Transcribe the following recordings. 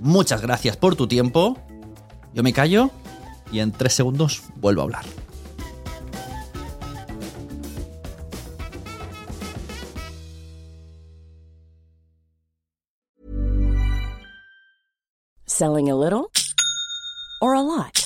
Muchas gracias por tu tiempo. Yo me callo y en tres segundos vuelvo a hablar. Selling a little or a lot?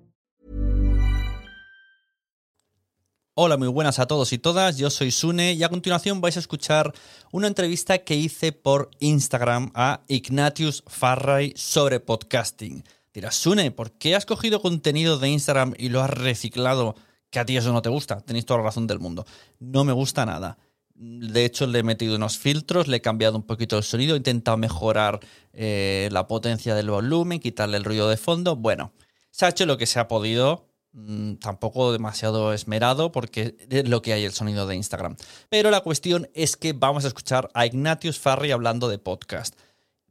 Hola, muy buenas a todos y todas. Yo soy Sune y a continuación vais a escuchar una entrevista que hice por Instagram a Ignatius Farray sobre podcasting. Dirás, Sune, ¿por qué has cogido contenido de Instagram y lo has reciclado? Que a ti eso no te gusta. Tenéis toda la razón del mundo. No me gusta nada. De hecho, le he metido unos filtros, le he cambiado un poquito el sonido, he intentado mejorar eh, la potencia del volumen, quitarle el ruido de fondo. Bueno, se ha hecho lo que se ha podido mm, tampoco demasiado esmerado porque es lo que hay el sonido de Instagram. Pero la cuestión es que vamos a escuchar a Ignatius Farri hablando de podcast.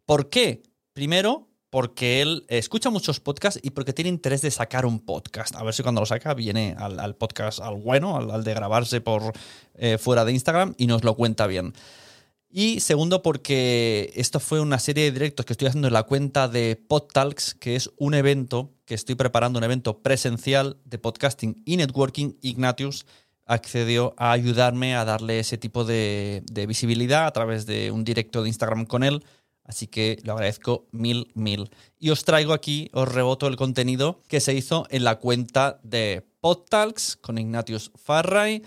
¿Por qué? Primero, porque él escucha muchos podcasts y porque tiene interés de sacar un podcast. A ver si cuando lo saca viene al, podcast, al bueno, al, al de grabarse por eh, fuera de Instagram y nos lo cuenta bien. Y segundo, porque esto fue una serie de directos que estoy haciendo en la cuenta de PodTalks, que es un evento que estoy preparando, un evento presencial de podcasting y networking. Ignatius accedió a ayudarme a darle ese tipo de, de visibilidad a través de un directo de Instagram con él. Así que lo agradezco mil, mil. Y os traigo aquí, os reboto el contenido que se hizo en la cuenta de PodTalks con Ignatius Farray.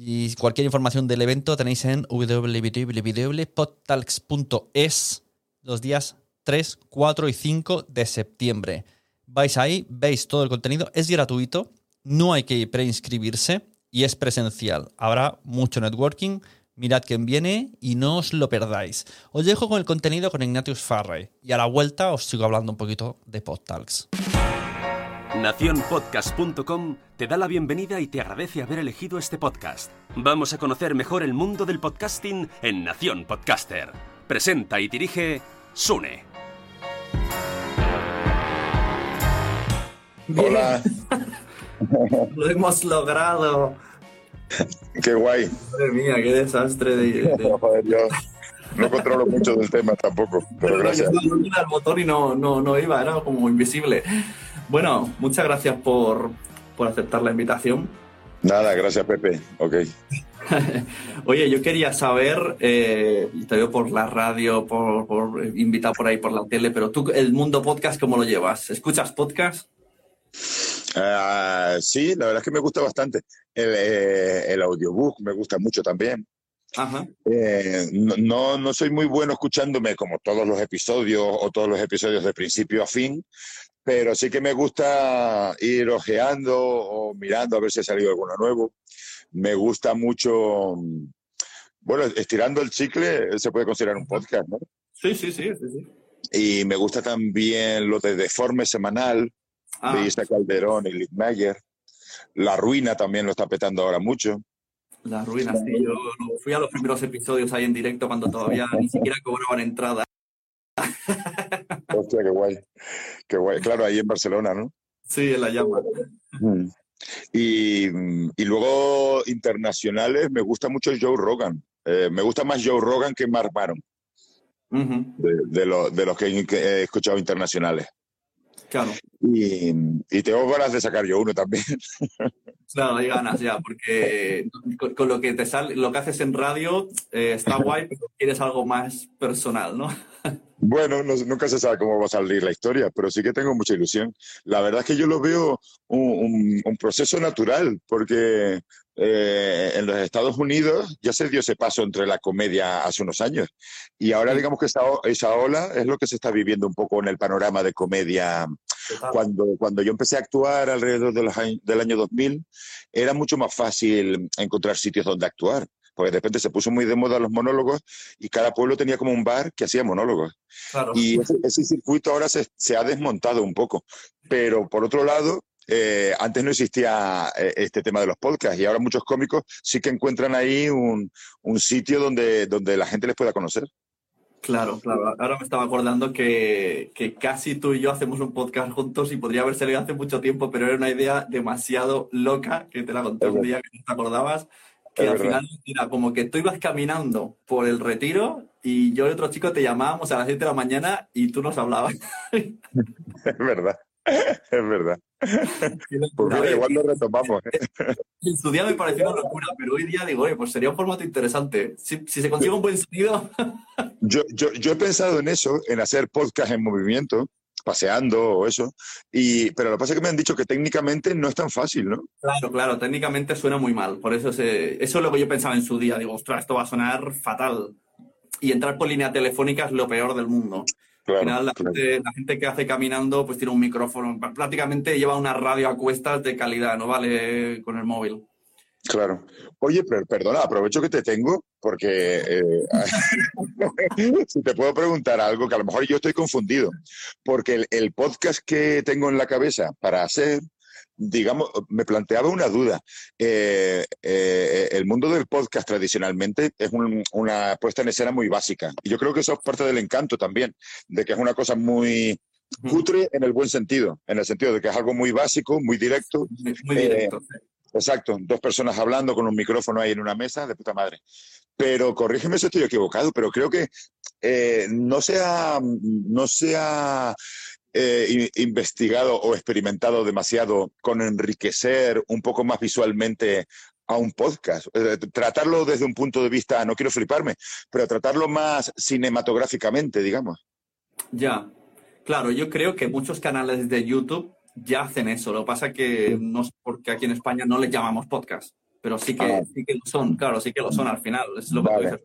Y cualquier información del evento tenéis en www.podtalks.es los días 3, 4 y 5 de septiembre. Vais ahí, veis todo el contenido, es gratuito, no hay que preinscribirse y es presencial. Habrá mucho networking, mirad quién viene y no os lo perdáis. Os dejo con el contenido con Ignatius Farray y a la vuelta os sigo hablando un poquito de PodTalks. Naciónpodcast.com te da la bienvenida y te agradece haber elegido este podcast. Vamos a conocer mejor el mundo del podcasting en Nación Podcaster. Presenta y dirige Sune. Hola, Lo hemos logrado. qué guay. Madre mía, qué desastre de. yo no controlo mucho del tema tampoco, pero No, gracias. yo no iba al motor y no, no, no iba, era como invisible. Bueno, muchas gracias por, por aceptar la invitación. Nada, gracias Pepe. Ok. Oye, yo quería saber, eh, te veo por la radio, por, por eh, invitado por ahí por la tele, pero tú, el mundo podcast, ¿cómo lo llevas? ¿Escuchas podcast? Ah, sí, la verdad es que me gusta bastante. El, eh, el audiobook me gusta mucho también. Ajá. Eh, no, no soy muy bueno escuchándome como todos los episodios o todos los episodios de principio a fin, pero sí que me gusta ir ojeando o mirando a ver si ha salido alguno nuevo. Me gusta mucho, bueno, estirando el chicle se puede considerar un podcast, ¿no? Sí, sí, sí, sí, sí. Y me gusta también lo de Deforme Semanal, Ah, de Isa Calderón y Liz Mayer. La Ruina también lo está petando ahora mucho. La ruina, sí. Yo fui a los primeros episodios ahí en directo cuando todavía ni siquiera cobraban entrada. Hostia, qué guay. Qué guay. Claro, ahí en Barcelona, ¿no? Sí, en la llama. Mm. Y, y luego internacionales, me gusta mucho Joe Rogan. Eh, me gusta más Joe Rogan que Mark Maron, Ujú, de, de lo- de los que he escuchado internacionales. Claro, Y, y tengo ganas de sacar yo uno también. claro, hay ganas ya, porque con, con lo que te sale, lo que haces en radio eh, está guay, pero quieres algo más personal, ¿no? Bueno, no- nunca se sabe cómo va a salir la historia, pero sí que tengo mucha ilusión. La verdad es que yo lo veo un, un- un proceso natural, porque eh, en los Estados Unidos ya se dio ese paso entre la comedia hace unos años. Y ahora digamos que esa, esa ola es lo que se está viviendo un poco en el panorama de comedia. Cuando, cuando yo empecé a actuar alrededor de los del año 2000, era mucho más fácil encontrar sitios donde actuar. Porque de repente se puso muy de moda los monólogos y cada pueblo tenía como un bar que hacía monólogos. Claro. Y ese, ese circuito ahora se, se ha desmontado un poco. Pero por otro lado, eh, antes no existía eh, este tema de los podcasts y ahora muchos cómicos sí que encuentran ahí un, un sitio donde, donde la gente les pueda conocer. Claro, claro. Ahora me estaba acordando que, que casi tú y yo hacemos un podcast juntos y podría haber salido hace mucho tiempo, pero era una idea demasiado loca que te la conté Es un día que no te acordabas. Que Es al verdad. final era como que tú ibas caminando por el retiro y yo y otro chico te llamábamos a las 7 de la mañana y tú nos hablabas. Es verdad. Es verdad. Pues mira, igual lo retomamos. ¿eh? En su día me pareció una locura, pero hoy día digo, oye, pues sería un formato interesante. Si, si se consigue un buen sonido, Yo, yo, yo he pensado en eso, en hacer podcast en movimiento, paseando o eso, y, pero lo que pasa es que me han dicho que técnicamente no es tan fácil, ¿no? Claro, claro, técnicamente suena muy mal. Por eso, se- eso es lo que yo pensaba en su día. Digo, ostras, esto va a sonar fatal. Y entrar por línea telefónica es lo peor del mundo. Claro, Al final, la, claro. gente, la gente que hace caminando, pues tiene un micrófono. Prácticamente lleva una radio a cuestas de calidad, no vale con el móvil. Claro. Oye, pero perdona, aprovecho que te tengo porque eh, si te puedo preguntar algo que a lo mejor yo estoy confundido, porque el, el podcast que tengo en la cabeza para hacer, digamos, me planteaba una duda. Eh, eh, el mundo del podcast tradicionalmente es un- una puesta en escena muy básica y yo creo que eso es parte del encanto también, de que es una cosa muy cutre en el buen sentido, en el sentido de que es algo muy básico, muy directo, Muy, muy Eh, directo. Exacto, dos personas hablando con un micrófono ahí en una mesa, de puta madre. Pero corrígeme si estoy equivocado, pero creo que eh, no no se ha eh, investigado o experimentado demasiado con enriquecer un poco más visualmente a un podcast. Eh, tratarlo desde un punto de vista, no quiero fliparme, pero tratarlo más cinematográficamente, digamos. Ya. Claro, yo creo que muchos canales de YouTube ya hacen eso. Lo que pasa que no sé por qué aquí en España no les llamamos podcast. Pero sí que, Ah. sí que lo son, claro, sí que lo son al final. Es lo que tú Vale. dices.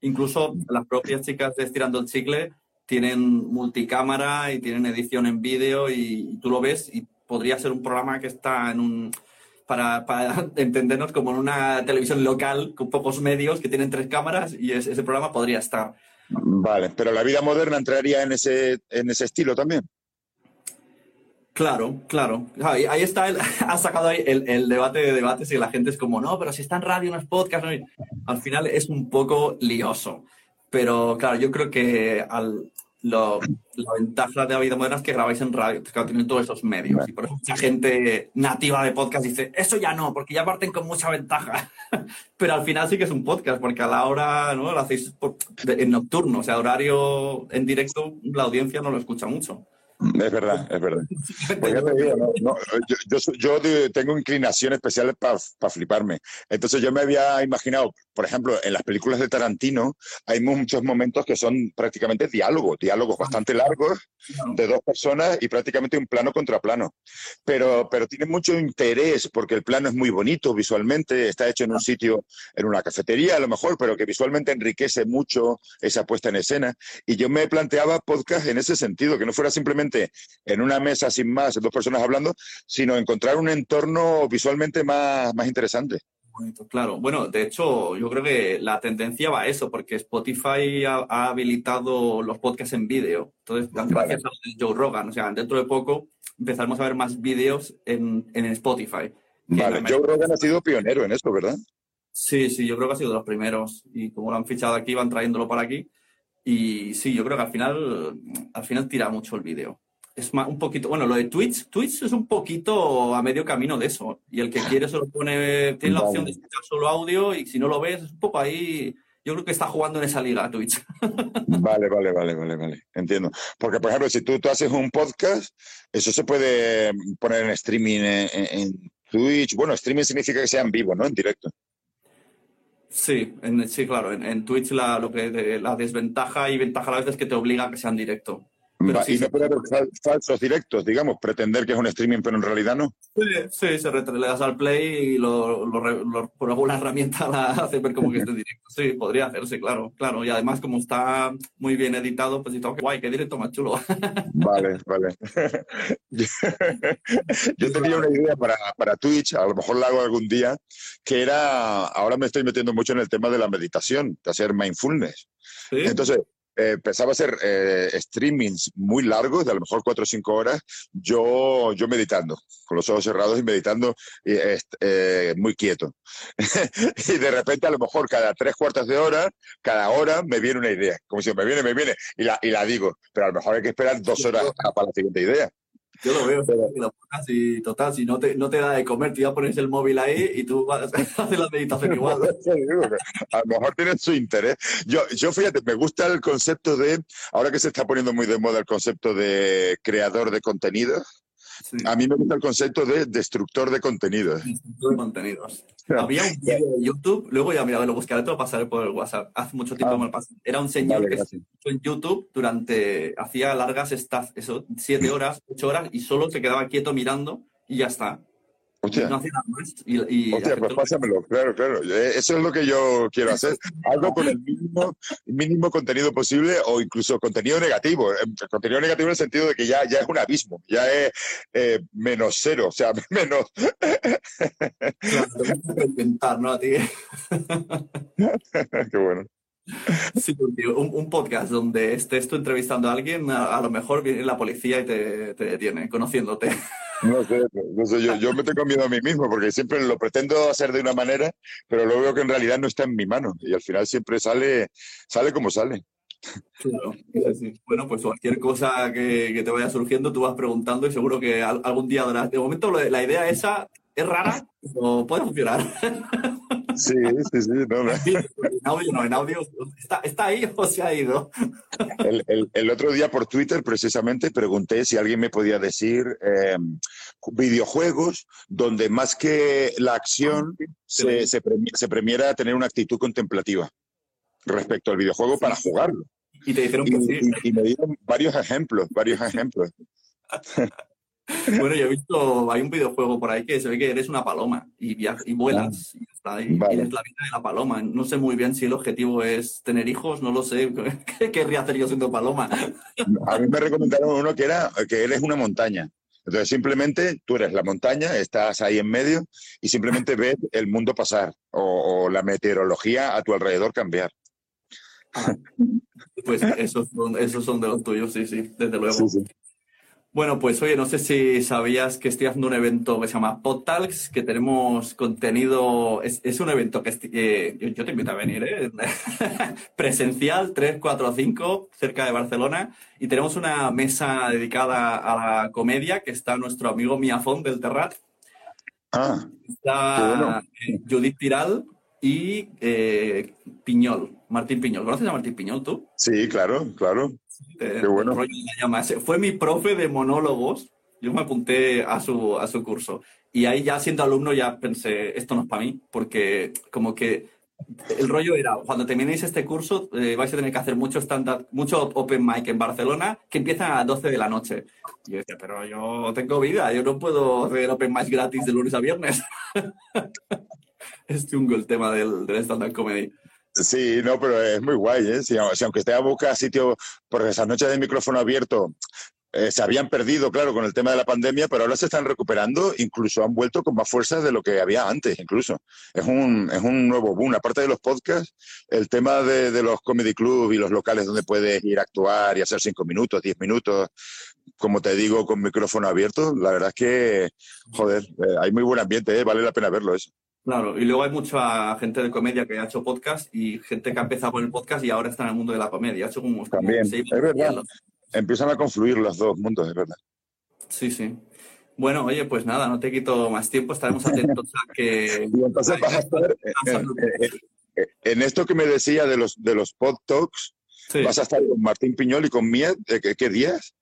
Incluso las propias chicas de Estirando el Chicle tienen multicámara y tienen edición en vídeo y, y tú lo ves y podría ser un programa que está en un... Para, para entendernos como en una televisión local con pocos medios que tienen tres cámaras y es- ese programa podría estar. Vale, pero la vida moderna entraría en ese, en ese estilo también. Claro, claro. Ahí, ahí está, el, ha sacado ahí el, el debate de debates y la gente es como, no, pero si está en radio, no es podcast. no es-". Al final es un poco lioso. Pero claro, yo creo que al, lo- la ventaja de la vida moderna es que grabáis en radio, que claro, tienen todos esos medios. Y por eso mucha gente nativa de podcast dice, eso ya no, porque ya parten con mucha ventaja. pero al final sí que es un podcast, porque a la hora, ¿no? Lo hacéis por- de- en nocturno, o sea, horario en directo, la audiencia no lo escucha mucho. Es verdad, es verdad. Pues ya te digo, no, no, yo, yo tengo inclinación especial para fliparme. Entonces yo me había imaginado por ejemplo, en las películas de Tarantino hay muchos momentos que son prácticamente diálogos, diálogos bastante largos de dos personas y prácticamente un plano contra plano. Pero, pero tiene mucho interés porque el plano es muy bonito visualmente, está hecho en un sitio, en una cafetería a lo mejor, pero que visualmente enriquece mucho esa puesta en escena. Y yo me planteaba podcast en ese sentido, que no fuera simplemente en una mesa sin más, dos personas hablando, sino encontrar un entorno visualmente más, más interesante. Claro, bueno, de hecho, yo creo que la tendencia va a eso, porque Spotify ha, ha habilitado los podcasts en vídeo. Entonces, gracias a Joe Rogan, o sea, dentro de poco empezaremos a ver más vídeos en, en Spotify. Vale, Joe Rogan ha sido pionero en esto, ¿verdad? Sí, sí, yo creo que ha sido de los primeros. Y como lo han fichado aquí, van trayéndolo para aquí. Y sí, yo creo que al final, al final tira mucho el vídeo es más, un poquito, bueno, lo de Twitch, Twitch es un poquito a medio camino de eso. Y el que quiere solo pone, tiene la opción de escuchar solo audio y si no lo ves, es un poco ahí. Yo creo que está jugando en esa liga Twitch. Vale, vale, vale, vale, vale. Entiendo. Porque, por ejemplo, si tú, tú haces un podcast, eso se puede poner en streaming en, Twitch. Bueno, streaming significa que sea en vivo, ¿no? En directo. Sí, en, sí, claro. En, Twitch la, lo que, la desventaja y ventaja a la vez es que te obliga a que sea en directo y no puede haber falsos directos, digamos, pretender que es un streaming, pero en realidad no. Sí, sí se le das al play y lo, por alguna herramienta la hace ver como que es directo. Sí, podría hacerse, claro, claro. Y además, como está muy bien editado, pues que guay, qué directo más chulo. Vale, vale. Yo tenía una idea para, para Twitch, a lo mejor la hago algún día, que era, ahora me estoy metiendo mucho en el tema de la meditación, de hacer mindfulness. ¿Sí? Entonces, empezaba a hacer eh, streamings muy largos, de a lo mejor cuatro o cinco horas, yo, yo meditando, con los ojos cerrados y meditando eh, muy quieto. y de repente, a lo mejor cada tres cuartos de hora, cada hora me viene una idea, como si me viene, me viene, y la, y la digo, pero a lo mejor hay que esperar dos horas para la siguiente idea. Yo lo veo, y total, si no te, no te da de comer, te ya pones el móvil ahí y tú vas, haces la meditación igual. a lo mejor tiene su interés. Yo, yo fíjate, me gusta el concepto de, ahora que se está poniendo muy de moda el concepto de creador de a mí me gusta el concepto de destructor de contenidos. Destructor de contenidos. Había un vídeo de YouTube, luego ya mira, lo buscaré, te lo pasaré por el WhatsApp. Hace mucho tiempo ah. me lo pasé. Era un señor que que en YouTube durante, hacía largas estas, eso, siete horas, ocho horas, y solo se quedaba quieto mirando y ya está. No nada más. Y, pues pásamelo, claro, claro. Eh, eso es lo que yo quiero hacer. Algo con el mínimo, mínimo contenido posible o incluso contenido negativo. Eh, contenido negativo en el sentido de que ya, ya es un abismo, ya es eh, menos cero, o sea, menos. Claro, inventar, ¿no? A ti. Qué bueno. Sí, un, un, podcast donde estés tú entrevistando a alguien, a, lo mejor viene la policía y te, te detiene, conociéndote. No sé, no sé yo, yo, me tengo miedo a mí mismo porque siempre lo pretendo hacer de una manera, pero luego veo que en realidad no está en mi mano y al final siempre sale, sale como sale. Claro, bueno, pues cualquier cosa que, que, te vaya surgiendo, tú vas preguntando y seguro que algún día darás. De momento, la idea esa es rara, pero puede funcionar. Sí, sí, sí. No, no. En audio no, en audio está, está ahí o se ha ido. El, el, el, otro día por Twitter precisamente pregunté si alguien me podía decir eh, videojuegos donde más que la acción se, se, se, premiera tener una actitud contemplativa respecto al videojuego para jugarlo. Y te dijeron que sí. Y, y me dieron varios ejemplos, varios ejemplos. Bueno, yo he visto, hay un videojuego por ahí que se ve que eres una paloma y, viajas, y vuelas y está. Y eres la vida de la paloma. No sé muy bien si el objetivo es tener hijos, no lo sé. ¿Qué querría hacer yo siendo paloma? A mí me recomendaron uno que era que eres una montaña. Entonces simplemente tú eres la montaña, estás ahí en medio y simplemente ves el mundo pasar o, la meteorología a tu alrededor cambiar. Pues esos son, esos son de los tuyos, sí, sí, desde luego. Sí, sí. Bueno, pues oye, no sé si sabías que estoy haciendo un evento que se llama PodTalks, que tenemos contenido, es, es un evento que eh, yo, te invito a venir, ¿eh? presencial, 3, 4, 5, cerca de Barcelona, y tenemos una mesa dedicada a la comedia, que está nuestro amigo Miafón del Terrat. Ah, está eh, Judith Tiral y eh, Piñol, Martín Piñol. ¿Conoces a Martín Piñol tú? Sí, claro, claro. Qué bueno. Fue mi profe de monólogos. Yo me apunté a su, a su curso. Y ahí ya siendo alumno ya pensé, esto no es para mí, porque como que el rollo era, cuando terminéis este curso, eh, vais a tener que hacer mucho stand mucho open mic en Barcelona, que empiezan a las 12 de la noche. Y yo decía, pero yo tengo vida, yo no puedo hacer open mic gratis de lunes a viernes. es chungo el tema del, del stand-up comedy. Sí, no, pero es muy guay, ¿eh? Si, aunque esté a buscar sitio, porque esas noches de micrófono abierto eh, se habían perdido, claro, con el tema de la pandemia, pero ahora se están recuperando, incluso han vuelto con más fuerza de lo que había antes, incluso. Es un, es un nuevo boom. Aparte de los podcasts, el tema de, de los comedy club y los locales donde puedes ir a actuar y hacer cinco minutos, diez minutos, como te digo, con micrófono abierto, la verdad es que, joder, eh, hay muy buen ambiente, ¿eh? vale la pena verlo eso. Claro, y luego hay mucha gente de comedia que ha hecho podcast y gente que ha empezado con el podcast y ahora está en el mundo de la comedia. Ha hecho como, También, seis es verdad. Empiezan a confluir los dos mundos, es verdad. Sí, sí. Bueno, oye, pues nada, no te quito más tiempo, estaremos atentos a que... Y entonces vas a estar en, en- en esto que me decía de los, de los pod talks, Sí. vas a estar con Martín Piñol y con Miet, ¿de qué, qué días?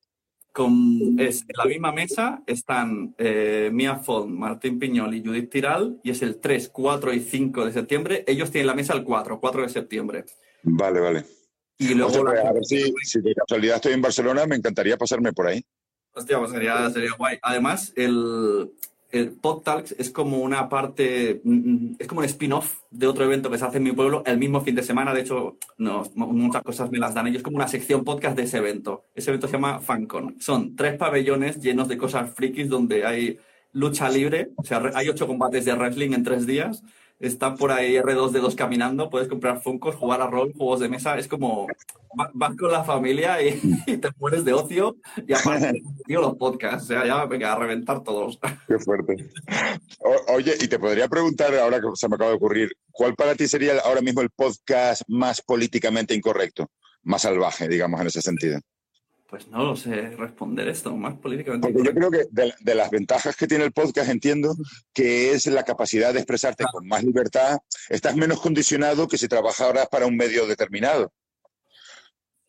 Con, es, en la misma mesa están eh, Mia Font, Martín Piñol y Judith Tiral, y es el 3, 4 y 5 de septiembre. Ellos tienen la mesa el 4, 4 de septiembre. Vale, vale. Y luego pues, la- a ver si, si de casualidad estoy en Barcelona, me encantaría pasarme por ahí. Hostia, pues sería, sería guay. Además, el, el Pod Talks es como una parte, mm, mm, es como un spin-off de otro evento que se hace en mi pueblo el mismo fin de semana. De hecho, no, mu- muchas cosas me las dan ellos. Como una sección podcast de ese evento. Ese evento se llama FanCon. Son tres pabellones llenos de cosas frikis donde hay lucha libre. O sea, hay ocho combates de wrestling en tres días. Están por ahí R2D2 caminando, puedes comprar Funkos, jugar a rol, juegos de mesa. Es como va- vas con la familia y, y te mueres de ocio. Y aparte, tío, los podcasts. O sea, ya venga, a reventar todos. Qué fuerte. O- oye, y te podría preguntar, ahora que se me acaba de ocurrir, ¿cuál para ti sería ahora mismo el podcast más políticamente incorrecto? Más salvaje, digamos, en ese sentido. Pues no lo sé responder esto, más políticamente. Porque yo creo que de, de las ventajas que tiene el podcast entiendo que es la capacidad de expresarte con más libertad. Estás menos condicionado que si trabajaras para un medio determinado.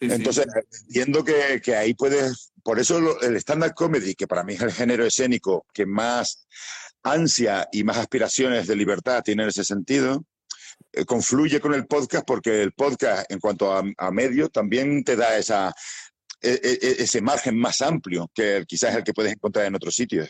Sí, sí. Entonces, entiendo que, que ahí puedes, por eso lo- el stand-up comedy, que para mí es el género escénico que más ansia y más aspiraciones de libertad tiene en ese sentido, eh, confluye con el podcast porque el podcast, en cuanto a, a medio, también te da esa, ese margen más amplio que quizás el que puedes encontrar en otros sitios.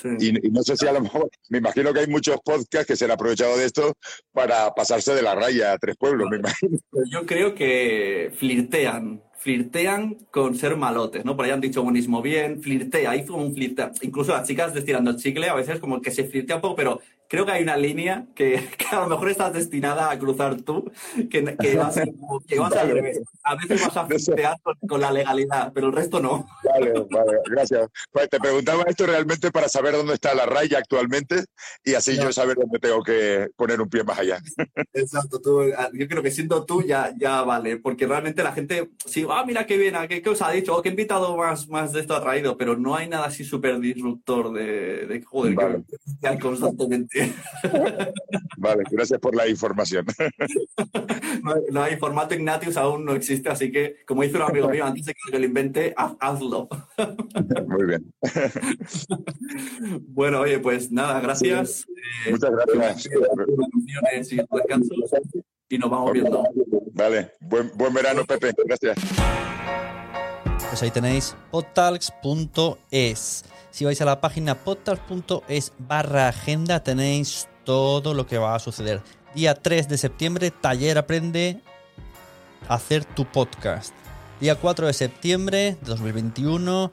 Sí. Y, y no sé si a lo mejor, me imagino que hay muchos podcasts que se han aprovechado de esto para pasarse de la raya a tres pueblos, me imagino. Yo creo que flirtean, flirtean con ser malotes, ¿no? Por ahí han dicho buenismo bien, flirtea, hizo un flirtea. Incluso las chicas destilando el chicle a veces como que se flirtea un poco, pero creo que hay una línea que, que a lo mejor estás destinada a cruzar tú, que, que vas, que vas al revés. A veces vas a flirtear con, con la legalidad, pero el resto no. Vale, vale, gracias. Pues te preguntaba esto realmente para saber dónde está la raya actualmente y así yo saber dónde tengo que poner un pie más allá. Exacto, tú, ah, yo creo que siendo tú ya, ya vale, porque realmente la gente, sí, ah, mira qué bien, ah, qué, qué os ha dicho, oh, qué invitado más, más de esto ha traído, pero no hay nada así súper disruptor de, de joder, Vale. que flirtean constantemente. Vale, gracias por la información. No, hay- no hay formato Ignatius aún no existe, así que, como dice un amigo mío, antes de que lo invente, haz- hazlo. Muy bien. Bueno, oye, pues nada, gracias. Eh, Muchas gracias. canciones y descansos, y nos vamos viendo. Vale, buen, buen verano, Pepe. Gracias. Pues ahí tenéis podtalks.es. Si vais a la página podtalks.es barra agenda tenéis todo lo que va a suceder. Día 3 de septiembre, taller aprende a hacer tu podcast. Día 4 de septiembre de 2021,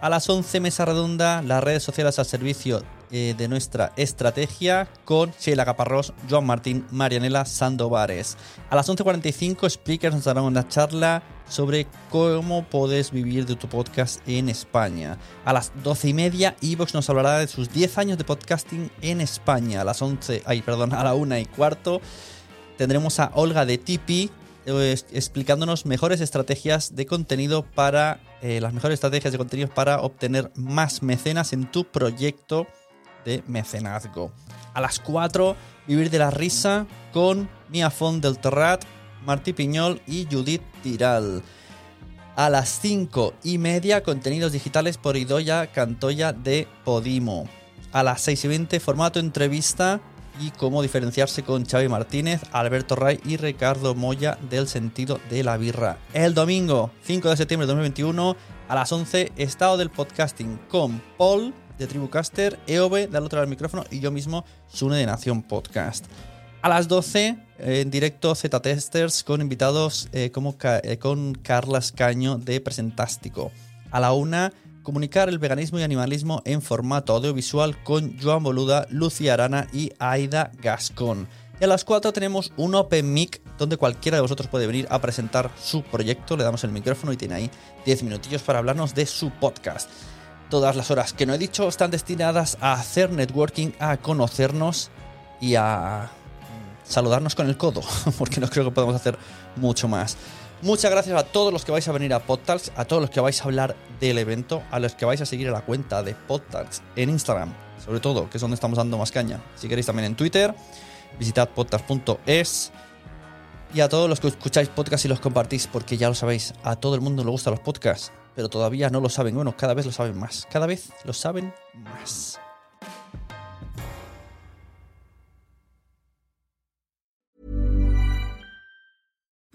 a las 11 mesa redonda, las redes sociales al servicio eh, de nuestra estrategia con Sheila Caparrós, Joan Martín, Marianela Sandovares. A las 11.45 Speakers nos darán una charla sobre cómo puedes vivir de tu podcast en España. A las 12 y media Evox nos hablará de sus 10 años de podcasting en España. A las 11, ay, perdón, a la 1 y cuarto tendremos a Olga de Tipi explicándonos mejores estrategias de contenido para eh, las mejores estrategias de contenido para obtener más mecenas en tu proyecto de mecenazgo. A las 4, Vivir de la Risa con Mia Font del Terrat, Martí Piñol y Judith Tiral. A las 5 y media, contenidos digitales por Idoya Cantoya de Podimo. A las 6 y 20, formato entrevista y cómo diferenciarse con Xavi Martínez, Alberto Ray y Ricardo Moya del sentido de la birra. El domingo 5 de septiembre de 2021 a las 11, estado del podcasting con Paul de Tribucaster, EOB del otro lado del micrófono y yo mismo, Sune de Nación Podcast. A las 12, en directo Z-Testers con invitados eh, como eh, con Carla Escaño de Presentástico. A la 1, comunicar el veganismo y animalismo en formato audiovisual con Joan Boluda, Lucía Arana y Aida Gascón. Y a las 4 tenemos un Open Mic donde cualquiera de vosotros puede venir a presentar su proyecto. Le damos el micrófono y tiene ahí 10 minutillos para hablarnos de su podcast. Todas las horas que no he dicho están destinadas a hacer networking, a conocernos y a saludarnos con el codo, porque no creo que podamos hacer mucho más. Muchas gracias a todos los que vais a venir a Podtalks, a todos los que vais a hablar del evento, a los que vais a seguir a la cuenta de Podtalks en Instagram, sobre todo, que es donde estamos dando más caña. Si queréis también en Twitter, visitad podtalks.es. Y a todos los que escucháis podcasts y los compartís, porque ya lo sabéis, a todo el mundo le gustan los podcasts pero todavía no lo saben. Bueno, cada vez lo saben más. Cada vez lo saben más.